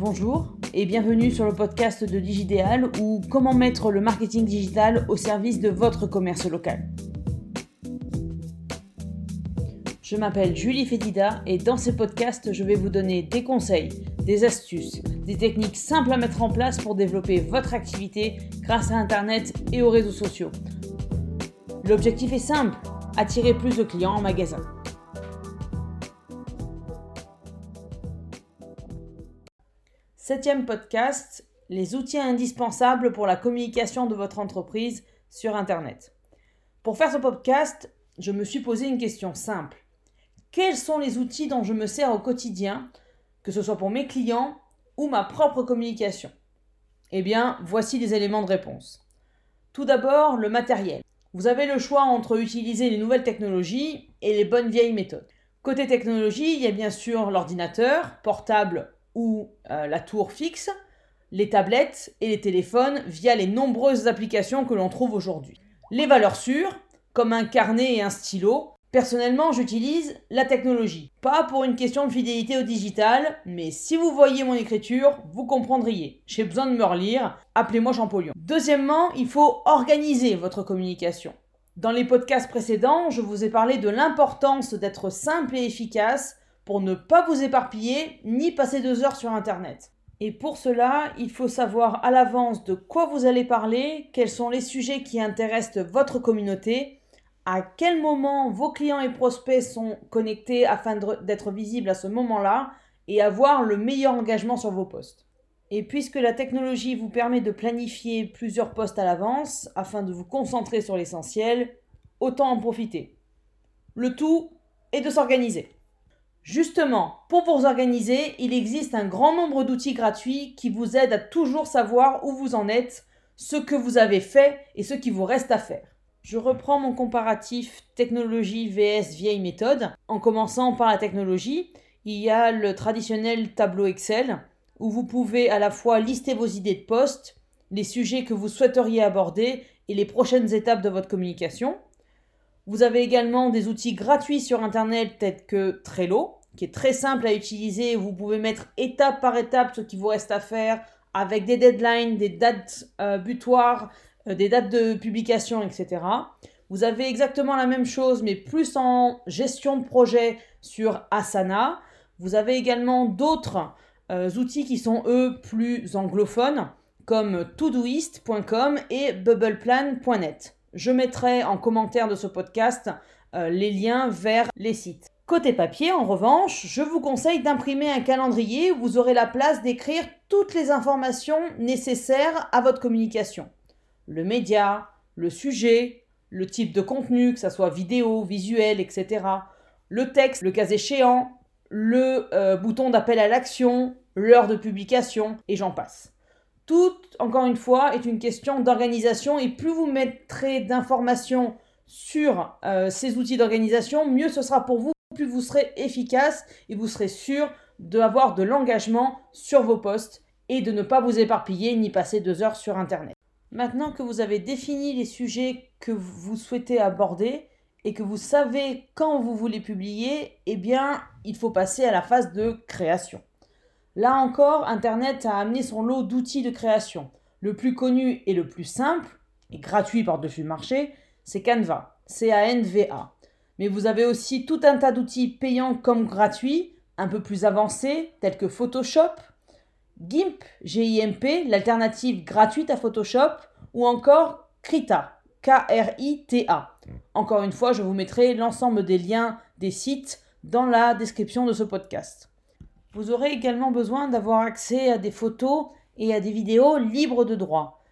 Bonjour et bienvenue sur le podcast de Digidéal ou comment mettre le marketing digital au service de votre commerce local. Je m'appelle Julie Fédida et dans ces podcasts, je vais vous donner des conseils, des astuces, des techniques simples à mettre en place pour développer votre activité grâce à Internet et aux réseaux sociaux. L'objectif est simple, attirer plus de clients en magasin. Septième podcast, les outils indispensables pour la communication de votre entreprise sur Internet. Pour faire ce podcast, je me suis posé une question simple. Quels sont les outils dont je me sers au quotidien, que ce soit pour mes clients ou ma propre communication? Eh bien, voici les éléments de réponse. Tout d'abord, le matériel. Vous avez le choix entre utiliser les nouvelles technologies et les bonnes vieilles méthodes. Côté technologie, il y a bien sûr l'ordinateur, portable ou euh, la tour fixe, les tablettes et les téléphones via les nombreuses applications que l'on trouve aujourd'hui. Les valeurs sûres, comme un carnet et un stylo. Personnellement, j'utilise la technologie. Pas pour une question de fidélité au digital, mais si vous voyez mon écriture, vous comprendriez. J'ai besoin de me relire, appelez-moi Champollion. Deuxièmement, il faut organiser votre communication. Dans les podcasts précédents, je vous ai parlé de l'importance d'être simple et efficace pour ne pas vous éparpiller ni passer deux heures sur Internet. Et pour cela, il faut savoir à l'avance de quoi vous allez parler, quels sont les sujets qui intéressent votre communauté, à quel moment vos clients et prospects sont connectés afin d'être visibles à ce moment-là et avoir le meilleur engagement sur vos postes. Et puisque la technologie vous permet de planifier plusieurs postes à l'avance afin de vous concentrer sur l'essentiel, autant en profiter. Le tout est de s'organiser. Justement, pour vous organiser, il existe un grand nombre d'outils gratuits qui vous aident à toujours savoir où vous en êtes, ce que vous avez fait et ce qui vous reste à faire. Je reprends mon comparatif technologie vs vieille méthode. En commençant par la technologie, il y a le traditionnel tableau Excel où vous pouvez à la fois lister vos idées de poste, les sujets que vous souhaiteriez aborder et les prochaines étapes de votre communication. Vous avez également des outils gratuits sur Internet tels que Trello, qui est très simple à utiliser. Vous pouvez mettre étape par étape ce qui vous reste à faire avec des deadlines, des dates euh, butoirs, euh, des dates de publication, etc. Vous avez exactement la même chose, mais plus en gestion de projet sur Asana. Vous avez également d'autres euh, outils qui sont, eux, plus anglophones, comme todoist.com et bubbleplan.net. Je mettrai en commentaire de ce podcast les liens vers les sites. Côté papier, en revanche, je vous conseille d'imprimer un calendrier où vous aurez la place d'écrire toutes les informations nécessaires à votre communication. Le média, le sujet, le type de contenu, que ce soit vidéo, visuel, etc. Le texte, le cas échéant, le euh, bouton d'appel à l'action, l'heure de publication, et j'en passe. Tout, encore une fois, est une question d'organisation et plus vous mettrez d'informations sur euh, ces outils d'organisation, mieux ce sera pour vous plus vous serez efficace et vous serez sûr d'avoir de l'engagement sur vos postes et de ne pas vous éparpiller ni passer deux heures sur Internet. Maintenant que vous avez défini les sujets que vous souhaitez aborder et que vous savez quand vous voulez publier, eh bien, il faut passer à la phase de création. Là encore, Internet a amené son lot d'outils de création. Le plus connu et le plus simple, et gratuit par-dessus le marché, c'est Canva. C-A-N-V-A. Mais vous avez aussi tout un tas d'outils payants comme gratuits, un peu plus avancés, tels que Photoshop, GIMP, G-I-M-P, l'alternative gratuite à Photoshop, ou encore Krita, K-R-I-T-A. Encore une fois, je vous mettrai l'ensemble des liens des sites dans la description de ce podcast. Vous aurez également besoin d'avoir accès à des photos et à des vidéos libres de droit.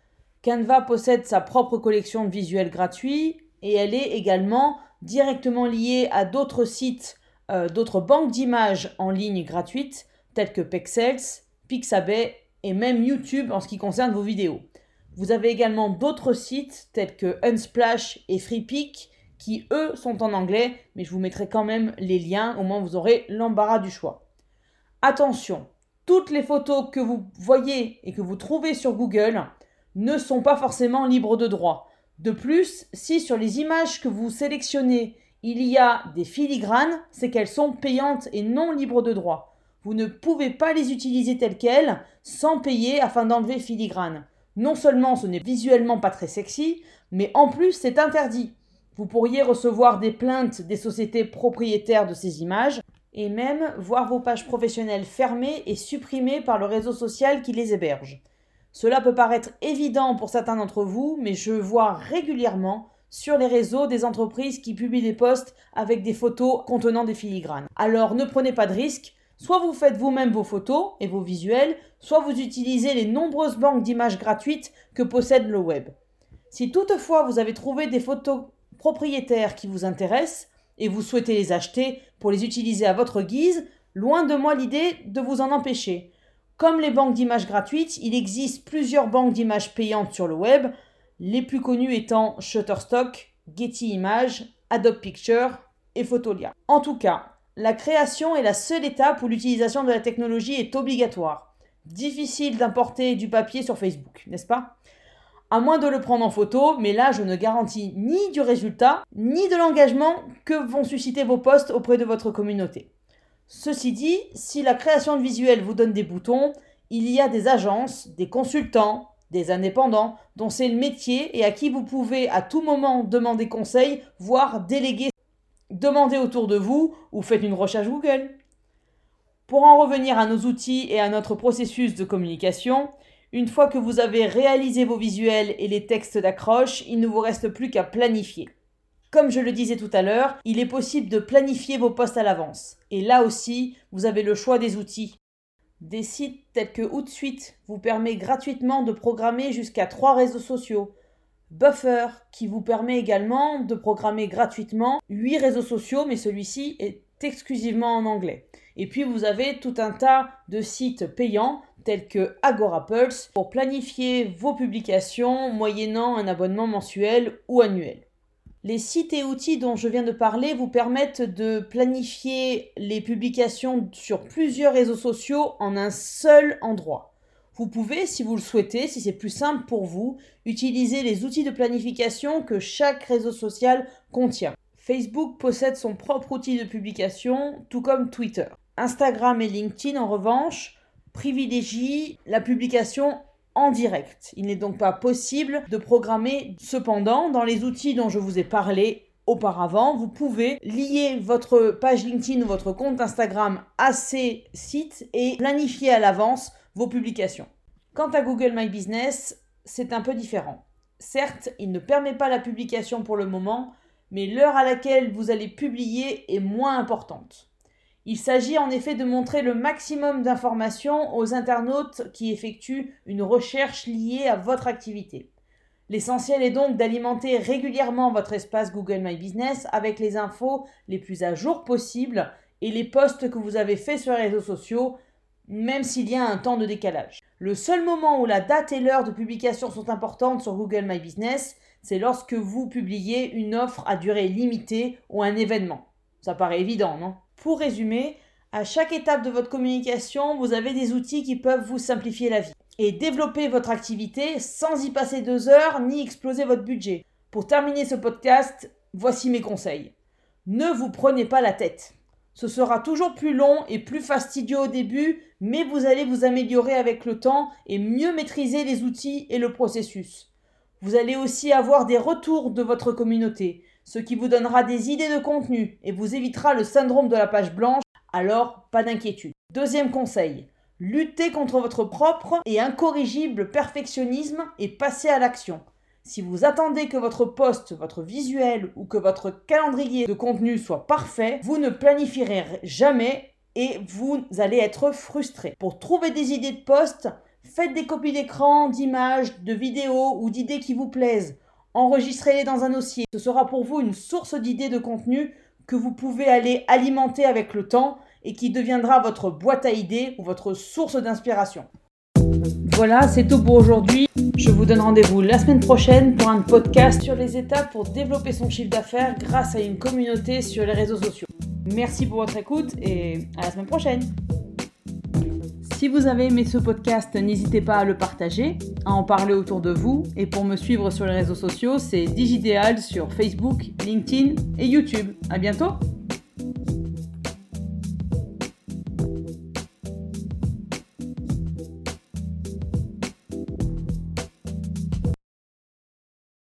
Canva possède sa propre collection de visuels gratuits et elle est également directement lié à d'autres sites, euh, d'autres banques d'images en ligne gratuites, telles que Pexels, Pixabay et même YouTube en ce qui concerne vos vidéos. Vous avez également d'autres sites tels que Unsplash et FreePic qui eux sont en anglais, mais je vous mettrai quand même les liens, au moins vous aurez l'embarras du choix. Attention, toutes les photos que vous voyez et que vous trouvez sur Google ne sont pas forcément libres de droit. De plus, si sur les images que vous sélectionnez, il y a des filigranes, c'est qu'elles sont payantes et non libres de droit. Vous ne pouvez pas les utiliser telles quelles sans payer afin d'enlever filigrane. Non seulement ce n'est visuellement pas très sexy, mais en plus c'est interdit. Vous pourriez recevoir des plaintes des sociétés propriétaires de ces images et même voir vos pages professionnelles fermées et supprimées par le réseau social qui les héberge. Cela peut paraître évident pour certains d'entre vous, mais je vois régulièrement sur les réseaux des entreprises qui publient des posts avec des photos contenant des filigranes. Alors ne prenez pas de risques, soit vous faites vous-même vos photos et vos visuels, soit vous utilisez les nombreuses banques d'images gratuites que possède le web. Si toutefois vous avez trouvé des photos propriétaires qui vous intéressent et vous souhaitez les acheter pour les utiliser à votre guise, loin de moi l'idée de vous en empêcher. Comme les banques d'images gratuites, il existe plusieurs banques d'images payantes sur le web, les plus connues étant Shutterstock, Getty Images, Adobe Picture et Photolia. En tout cas, la création est la seule étape où l'utilisation de la technologie est obligatoire. Difficile d'importer du papier sur Facebook, n'est-ce pas? À moins de le prendre en photo, mais là je ne garantis ni du résultat, ni de l'engagement que vont susciter vos posts auprès de votre communauté. Ceci dit, si la création de visuels vous donne des boutons, il y a des agences, des consultants, des indépendants dont c'est le métier et à qui vous pouvez à tout moment demander conseil, voire déléguer. Demandez autour de vous ou faites une recherche Google. Pour en revenir à nos outils et à notre processus de communication, une fois que vous avez réalisé vos visuels et les textes d'accroche, il ne vous reste plus qu'à planifier. Comme je le disais tout à l'heure, il est possible de planifier vos posts à l'avance. Et là aussi, vous avez le choix des outils. Des sites tels que Hootsuite vous permet gratuitement de programmer jusqu'à trois réseaux sociaux. Buffer qui vous permet également de programmer gratuitement 8 réseaux sociaux, mais celui-ci est exclusivement en anglais. Et puis vous avez tout un tas de sites payants tels que AgoraPulse pour planifier vos publications moyennant un abonnement mensuel ou annuel. Les sites et outils dont je viens de parler vous permettent de planifier les publications sur plusieurs réseaux sociaux en un seul endroit. Vous pouvez, si vous le souhaitez, si c'est plus simple pour vous, utiliser les outils de planification que chaque réseau social contient. Facebook possède son propre outil de publication, tout comme Twitter. Instagram et LinkedIn, en revanche, privilégient la publication en direct. Il n'est donc pas possible de programmer. Cependant, dans les outils dont je vous ai parlé auparavant, vous pouvez lier votre page LinkedIn ou votre compte Instagram à ces sites et planifier à l'avance vos publications. Quant à Google My Business, c'est un peu différent. Certes, il ne permet pas la publication pour le moment, mais l'heure à laquelle vous allez publier est moins importante. Il s'agit en effet de montrer le maximum d'informations aux internautes qui effectuent une recherche liée à votre activité. L'essentiel est donc d'alimenter régulièrement votre espace Google My Business avec les infos les plus à jour possibles et les posts que vous avez faits sur les réseaux sociaux, même s'il y a un temps de décalage. Le seul moment où la date et l'heure de publication sont importantes sur Google My Business, c'est lorsque vous publiez une offre à durée limitée ou un événement. Ça paraît évident, non? Pour résumer, à chaque étape de votre communication, vous avez des outils qui peuvent vous simplifier la vie et développer votre activité sans y passer deux heures ni exploser votre budget. Pour terminer ce podcast, voici mes conseils. Ne vous prenez pas la tête. Ce sera toujours plus long et plus fastidieux au début, mais vous allez vous améliorer avec le temps et mieux maîtriser les outils et le processus. Vous allez aussi avoir des retours de votre communauté ce qui vous donnera des idées de contenu et vous évitera le syndrome de la page blanche, alors pas d'inquiétude. Deuxième conseil, luttez contre votre propre et incorrigible perfectionnisme et passez à l'action. Si vous attendez que votre poste, votre visuel ou que votre calendrier de contenu soit parfait, vous ne planifierez jamais et vous allez être frustré. Pour trouver des idées de poste, faites des copies d'écran, d'images, de vidéos ou d'idées qui vous plaisent enregistrez-les dans un dossier. Ce sera pour vous une source d'idées de contenu que vous pouvez aller alimenter avec le temps et qui deviendra votre boîte à idées ou votre source d'inspiration. Voilà, c'est tout pour aujourd'hui. Je vous donne rendez-vous la semaine prochaine pour un podcast sur les étapes pour développer son chiffre d'affaires grâce à une communauté sur les réseaux sociaux. Merci pour votre écoute et à la semaine prochaine. Si vous avez aimé ce podcast, n'hésitez pas à le partager, à en parler autour de vous. Et pour me suivre sur les réseaux sociaux, c'est Digidéal sur Facebook, LinkedIn et YouTube. À bientôt!